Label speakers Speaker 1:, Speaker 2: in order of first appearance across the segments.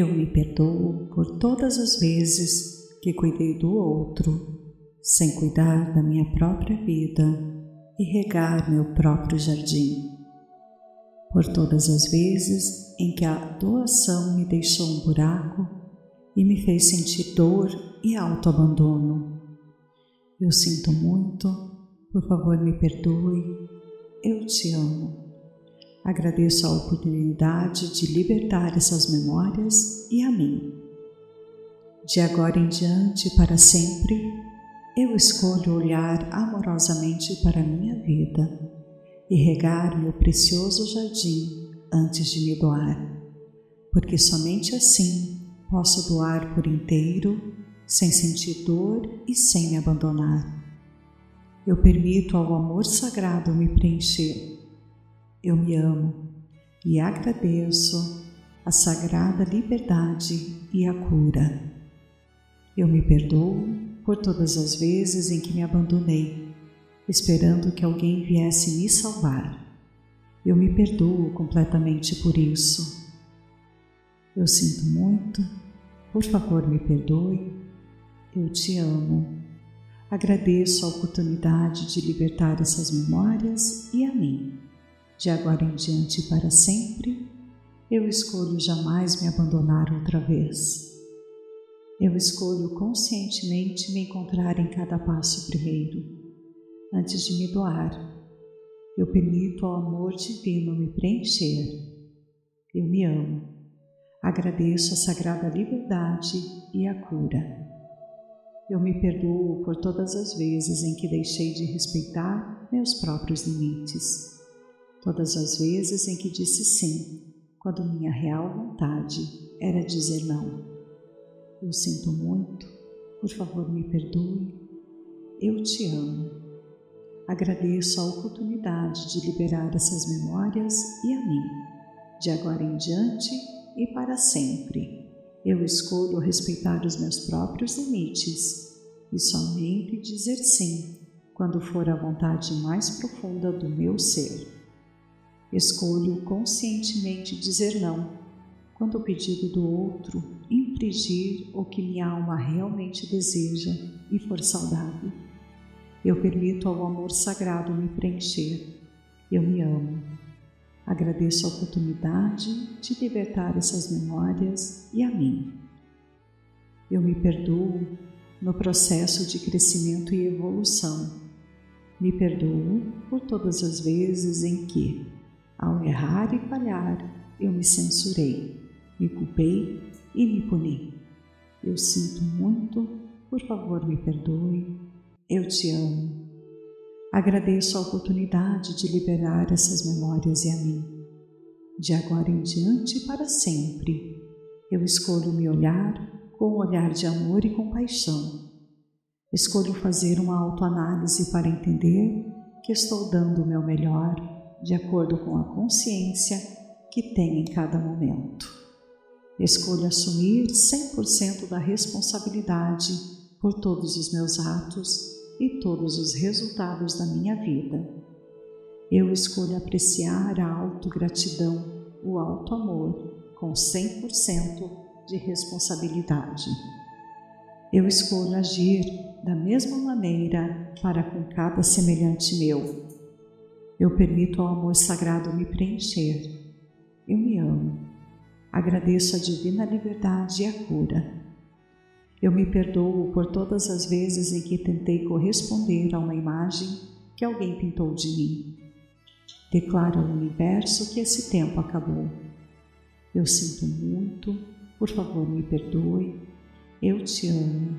Speaker 1: Eu me perdoo por todas as vezes que cuidei do outro, sem cuidar da minha própria vida e regar meu próprio jardim. Por todas as vezes em que a doação me deixou um buraco e me fez sentir dor e autoabandono. Eu sinto muito, por favor me perdoe, eu te amo. Agradeço a oportunidade de libertar essas memórias e a mim. De agora em diante, para sempre, eu escolho olhar amorosamente para a minha vida e regar meu precioso jardim antes de me doar, porque somente assim posso doar por inteiro, sem sentir dor e sem me abandonar. Eu permito ao amor sagrado me preencher eu me amo e agradeço a sagrada liberdade e a cura. Eu me perdoo por todas as vezes em que me abandonei, esperando que alguém viesse me salvar. Eu me perdoo completamente por isso. Eu sinto muito, por favor me perdoe. Eu te amo. Agradeço a oportunidade de libertar essas memórias e a mim de agora em diante e para sempre, eu escolho jamais me abandonar outra vez. Eu escolho conscientemente me encontrar em cada passo primeiro, antes de me doar. Eu permito ao amor divino me preencher. Eu me amo. Agradeço a sagrada liberdade e a cura. Eu me perdoo por todas as vezes em que deixei de respeitar meus próprios limites todas as vezes em que disse sim, quando minha real vontade era dizer não. Eu sinto muito, por favor me perdoe, eu te amo. Agradeço a oportunidade de liberar essas memórias e a mim, de agora em diante e para sempre. Eu escolho respeitar os meus próprios limites e somente dizer sim quando for a vontade mais profunda do meu ser. Escolho conscientemente dizer não quando o pedido do outro infringir o que minha alma realmente deseja e for saudável. Eu permito ao amor sagrado me preencher. Eu me amo. Agradeço a oportunidade de libertar essas memórias e a mim. Eu me perdoo no processo de crescimento e evolução. Me perdoo por todas as vezes em que ao errar e falhar, eu me censurei, me culpei e me puni. Eu sinto muito, por favor me perdoe, eu te amo. Agradeço a oportunidade de liberar essas memórias e a mim. De agora em diante e para sempre, eu escolho me olhar com um olhar de amor e compaixão. Escolho fazer uma autoanálise para entender que estou dando o meu melhor de acordo com a consciência que tem em cada momento. Escolho assumir 100% da responsabilidade por todos os meus atos e todos os resultados da minha vida. Eu escolho apreciar a autogratidão, o alto amor, com 100% de responsabilidade. Eu escolho agir da mesma maneira para com cada semelhante meu, eu permito ao amor sagrado me preencher. Eu me amo. Agradeço a divina liberdade e a cura. Eu me perdoo por todas as vezes em que tentei corresponder a uma imagem que alguém pintou de mim. Declaro ao universo que esse tempo acabou. Eu sinto muito, por favor me perdoe, eu te amo.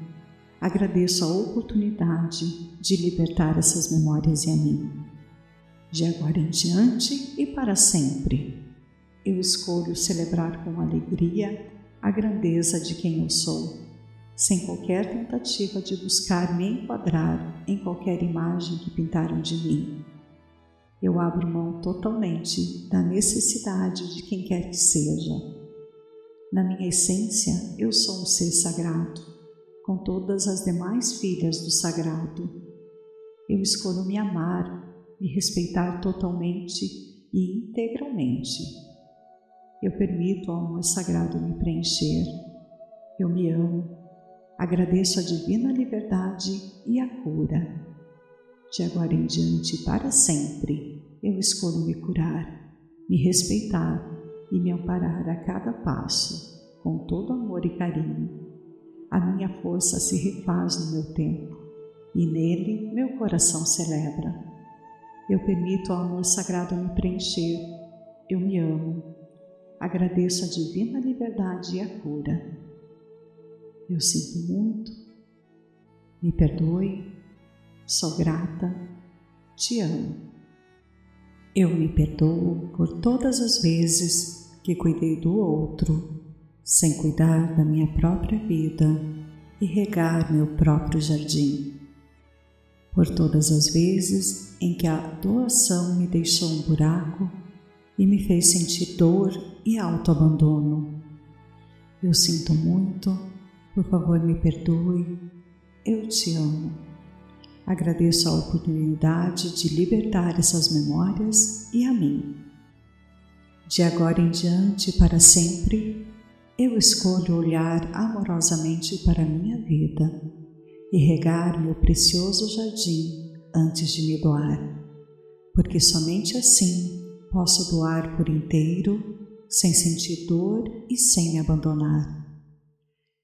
Speaker 1: Agradeço a oportunidade de libertar essas memórias em mim de agora em diante e para sempre. Eu escolho celebrar com alegria a grandeza de quem eu sou, sem qualquer tentativa de buscar me enquadrar em qualquer imagem que pintaram de mim. Eu abro mão totalmente da necessidade de quem quer que seja. Na minha essência, eu sou um ser sagrado, com todas as demais filhas do sagrado. Eu escolho me amar me respeitar totalmente e integralmente. Eu permito ao amor sagrado me preencher. Eu me amo. Agradeço a divina liberdade e a cura. De agora em diante, para sempre, eu escolho me curar, me respeitar e me amparar a cada passo, com todo amor e carinho. A minha força se refaz no meu tempo e nele meu coração celebra. Eu permito ao amor sagrado me preencher. Eu me amo. Agradeço a divina liberdade e a cura. Eu sinto muito. Me perdoe. Sou grata. Te amo. Eu me perdoo por todas as vezes que cuidei do outro, sem cuidar da minha própria vida e regar meu próprio jardim por todas as vezes em que a doação me deixou um buraco e me fez sentir dor e autoabandono. Eu sinto muito, por favor me perdoe, eu te amo. Agradeço a oportunidade de libertar essas memórias e a mim. De agora em diante, para sempre, eu escolho olhar amorosamente para a minha vida e regar meu precioso jardim antes de me doar, porque somente assim posso doar por inteiro, sem sentir dor e sem me abandonar.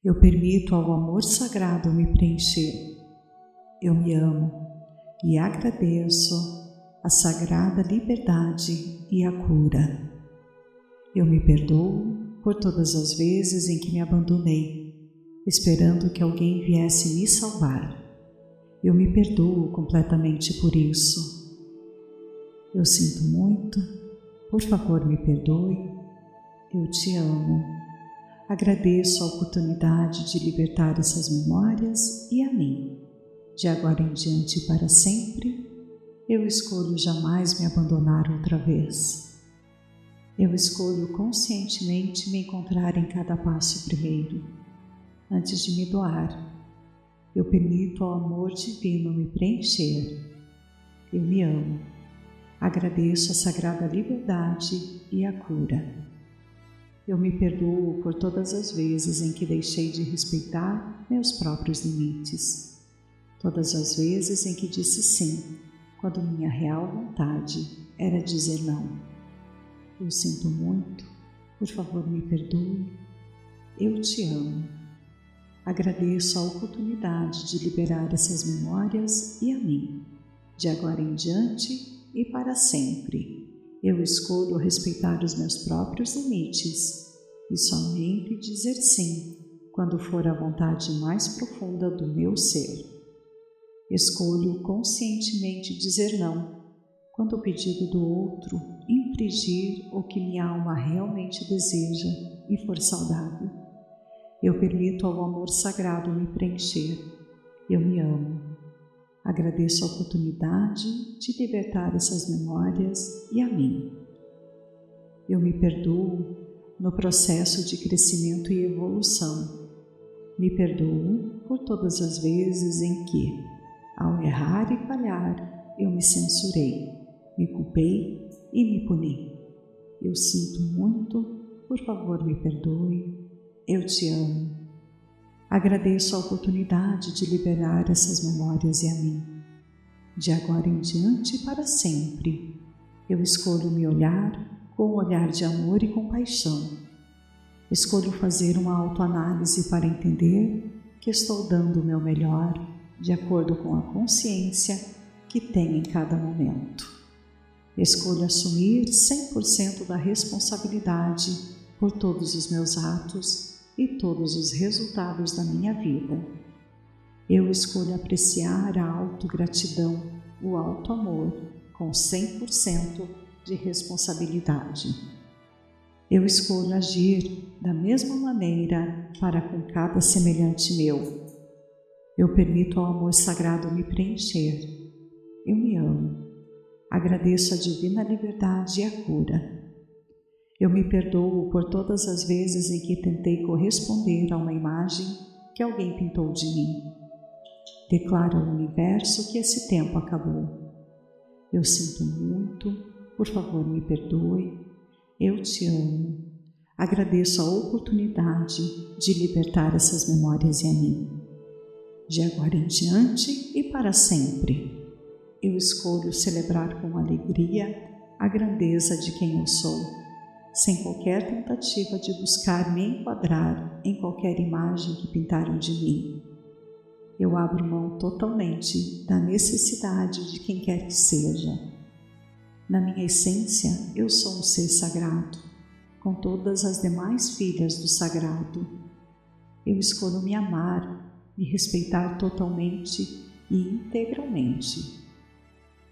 Speaker 1: Eu permito ao amor sagrado me preencher. Eu me amo e agradeço a sagrada liberdade e a cura. Eu me perdoo por todas as vezes em que me abandonei esperando que alguém viesse me salvar. Eu me perdoo completamente por isso. Eu sinto muito, por favor me perdoe. Eu te amo. Agradeço a oportunidade de libertar essas memórias e a mim. De agora em diante para sempre, eu escolho jamais me abandonar outra vez. Eu escolho conscientemente me encontrar em cada passo primeiro antes de me doar. Eu permito ao amor divino me preencher. Eu me amo. Agradeço a sagrada liberdade e a cura. Eu me perdoo por todas as vezes em que deixei de respeitar meus próprios limites. Todas as vezes em que disse sim, quando minha real vontade era dizer não. Eu sinto muito, por favor me perdoe. Eu te amo. Agradeço a oportunidade de liberar essas memórias e a mim. De agora em diante e para sempre, eu escolho respeitar os meus próprios limites e somente dizer sim quando for a vontade mais profunda do meu ser. Escolho conscientemente dizer não quando o pedido do outro infringir o que minha alma realmente deseja e for saudável. Eu permito ao amor sagrado me preencher. Eu me amo. Agradeço a oportunidade de libertar essas memórias e a mim. Eu me perdoo no processo de crescimento e evolução. Me perdoo por todas as vezes em que, ao errar e falhar, eu me censurei, me culpei e me puni. Eu sinto muito, por favor me perdoe, eu te amo. Agradeço a oportunidade de liberar essas memórias e a mim. De agora em diante para sempre, eu escolho me olhar com um olhar de amor e compaixão. Escolho fazer uma autoanálise para entender que estou dando o meu melhor de acordo com a consciência que tenho em cada momento. Escolho assumir 100% da responsabilidade por todos os meus atos e todos os resultados da minha vida. Eu escolho apreciar a autogratidão, o alto amor, com 100% de responsabilidade. Eu escolho agir da mesma maneira para com cada semelhante meu. Eu permito ao amor sagrado me preencher. Eu me amo. Agradeço a divina liberdade e a cura. Eu me perdoo por todas as vezes em que tentei corresponder a uma imagem que alguém pintou de mim. Declaro ao universo que esse tempo acabou. Eu sinto muito, por favor me perdoe, eu te amo. Agradeço a oportunidade de libertar essas memórias em mim. De agora em diante e para sempre, eu escolho celebrar com alegria a grandeza de quem eu sou, sem qualquer tentativa de buscar me enquadrar em qualquer imagem que pintaram de mim. Eu abro mão totalmente da necessidade de quem quer que seja. Na minha essência, eu sou um ser sagrado com todas as demais filhas do sagrado. Eu escolho me amar, me respeitar totalmente e integralmente.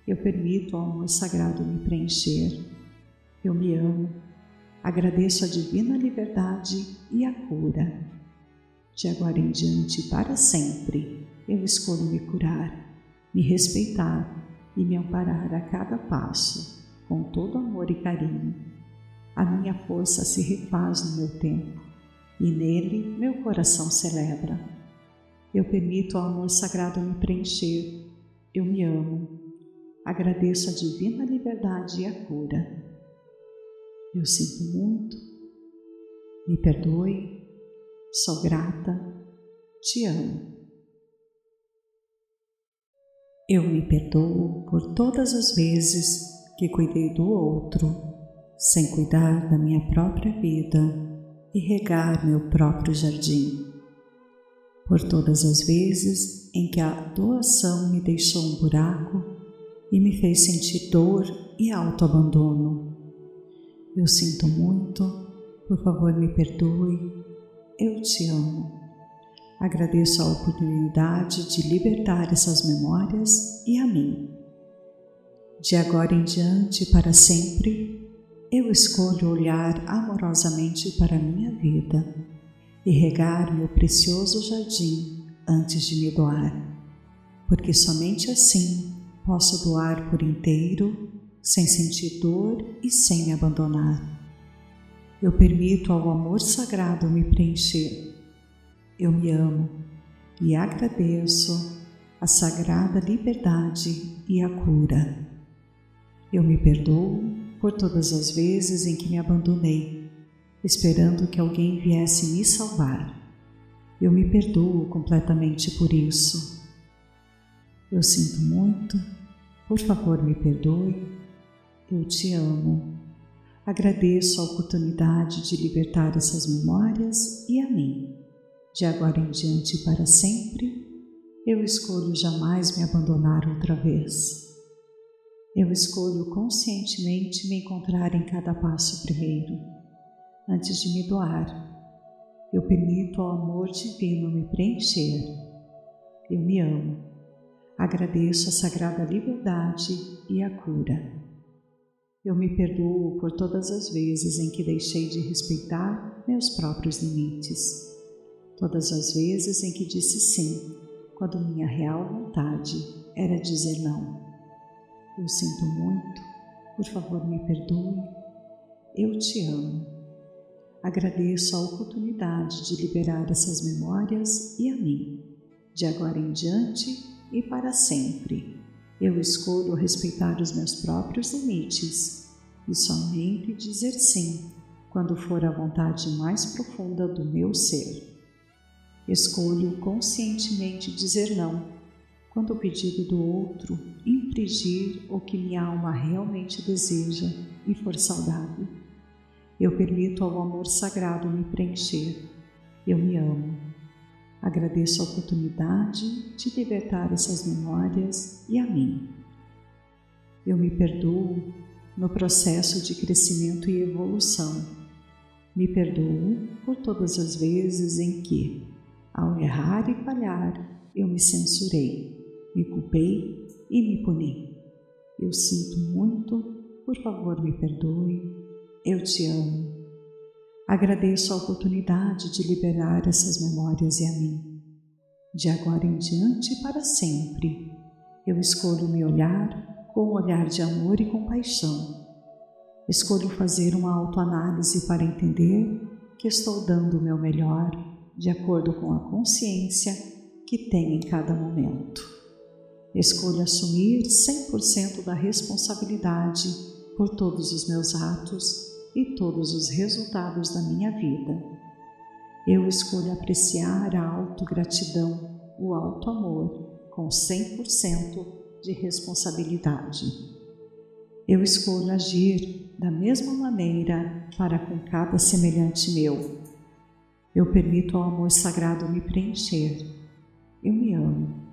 Speaker 1: Eu permito ao amor sagrado me preencher. Eu me amo. Agradeço a divina liberdade e a cura. De agora em diante, para sempre, eu escolho me curar, me respeitar e me amparar a cada passo, com todo amor e carinho a minha força se refaz no meu tempo e nele meu coração celebra. Eu permito ao amor sagrado me preencher. Eu me amo. Agradeço a divina liberdade e a cura. Eu sinto muito. Me perdoe. Sou grata. Te amo. Eu me perdoo por todas as vezes que cuidei do outro sem cuidar da minha própria vida e regar meu próprio jardim. Por todas as vezes em que a doação me deixou um buraco e me fez sentir dor e autoabandono. Eu sinto muito, por favor me perdoe, eu te amo. Agradeço a oportunidade de libertar essas memórias e a mim. De agora em diante, para sempre, eu escolho olhar amorosamente para a minha vida e regar meu precioso jardim antes de me doar, porque somente assim posso doar por inteiro, sem sentir dor e sem me abandonar. Eu permito ao amor sagrado me preencher. Eu me amo e agradeço a sagrada liberdade e a cura. Eu me perdoo por todas as vezes em que me abandonei, esperando que alguém viesse me salvar. Eu me perdoo completamente por isso. Eu sinto muito, por favor me perdoe. Eu te amo. Agradeço a oportunidade de libertar essas memórias e a mim. De agora em diante para sempre, eu escolho jamais me abandonar outra vez. Eu escolho conscientemente me encontrar em cada passo primeiro, antes de me doar. Eu permito ao amor divino me preencher. Eu me amo. Agradeço a sagrada liberdade e a cura. Eu me perdoo por todas as vezes em que deixei de respeitar meus próprios limites, todas as vezes em que disse sim, quando minha real vontade era dizer não. Eu sinto muito, por favor me perdoe. Eu te amo. Agradeço a oportunidade de liberar essas memórias e a mim. De agora em diante e para sempre, eu escolho respeitar os meus próprios limites e somente dizer sim quando for a vontade mais profunda do meu ser. Escolho conscientemente dizer não quando o pedido do outro infringir o que minha alma realmente deseja e for saudável. Eu permito ao amor sagrado me preencher. Eu me amo. Agradeço a oportunidade de libertar essas memórias e a mim. Eu me perdoo no processo de crescimento e evolução. Me perdoo por todas as vezes em que, ao errar e falhar, eu me censurei me culpei e me puni. Eu sinto muito, por favor me perdoe, eu te amo. Agradeço a oportunidade de liberar essas memórias e a mim. De agora em diante e para sempre, eu escolho me olhar com um olhar de amor e compaixão. Escolho fazer uma autoanálise para entender que estou dando o meu melhor de acordo com a consciência que tenho em cada momento. Escolho assumir 100% da responsabilidade por todos os meus atos e todos os resultados da minha vida. Eu escolho apreciar a autogratidão, o alto amor, com 100% de responsabilidade. Eu escolho agir da mesma maneira para com cada semelhante meu. Eu permito ao amor sagrado me preencher. Eu me amo.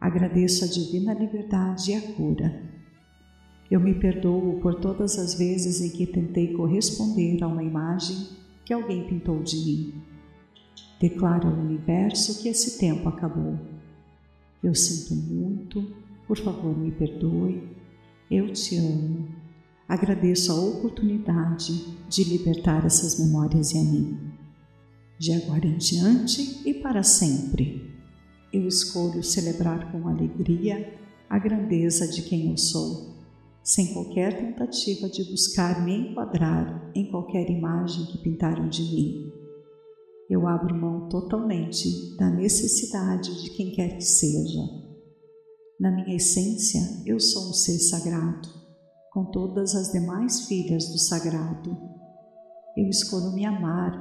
Speaker 1: Agradeço a divina liberdade e a cura. Eu me perdoo por todas as vezes em que tentei corresponder a uma imagem que alguém pintou de mim. Declaro ao universo que esse tempo acabou. Eu sinto muito, por favor me perdoe. Eu te amo. Agradeço a oportunidade de libertar essas memórias em mim. De agora em diante e para sempre, eu escolho celebrar com alegria a grandeza de quem eu sou sem qualquer tentativa de buscar me enquadrar em qualquer imagem que pintaram de mim. Eu abro mão totalmente da necessidade de quem quer que seja. Na minha essência, eu sou um ser sagrado, com todas as demais filhas do sagrado. Eu escolho me amar,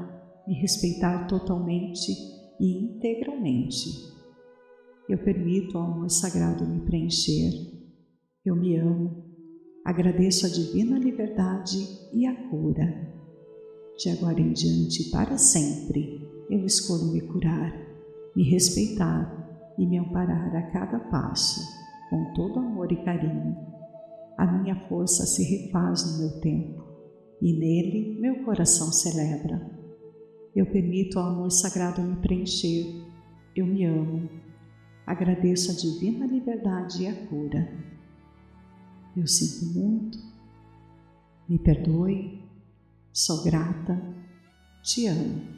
Speaker 1: me respeitar totalmente e integralmente. Eu permito ao amor sagrado me preencher. Eu me amo, Agradeço a divina liberdade e a cura. De agora em diante, para sempre, eu escolho me curar, me respeitar e me amparar a cada passo, com todo amor e carinho. A minha força se refaz no meu tempo e nele meu coração celebra. Eu permito ao amor sagrado me preencher. Eu me amo. Agradeço a divina liberdade e a cura eu sinto muito, me perdoe, sou grata, te amo.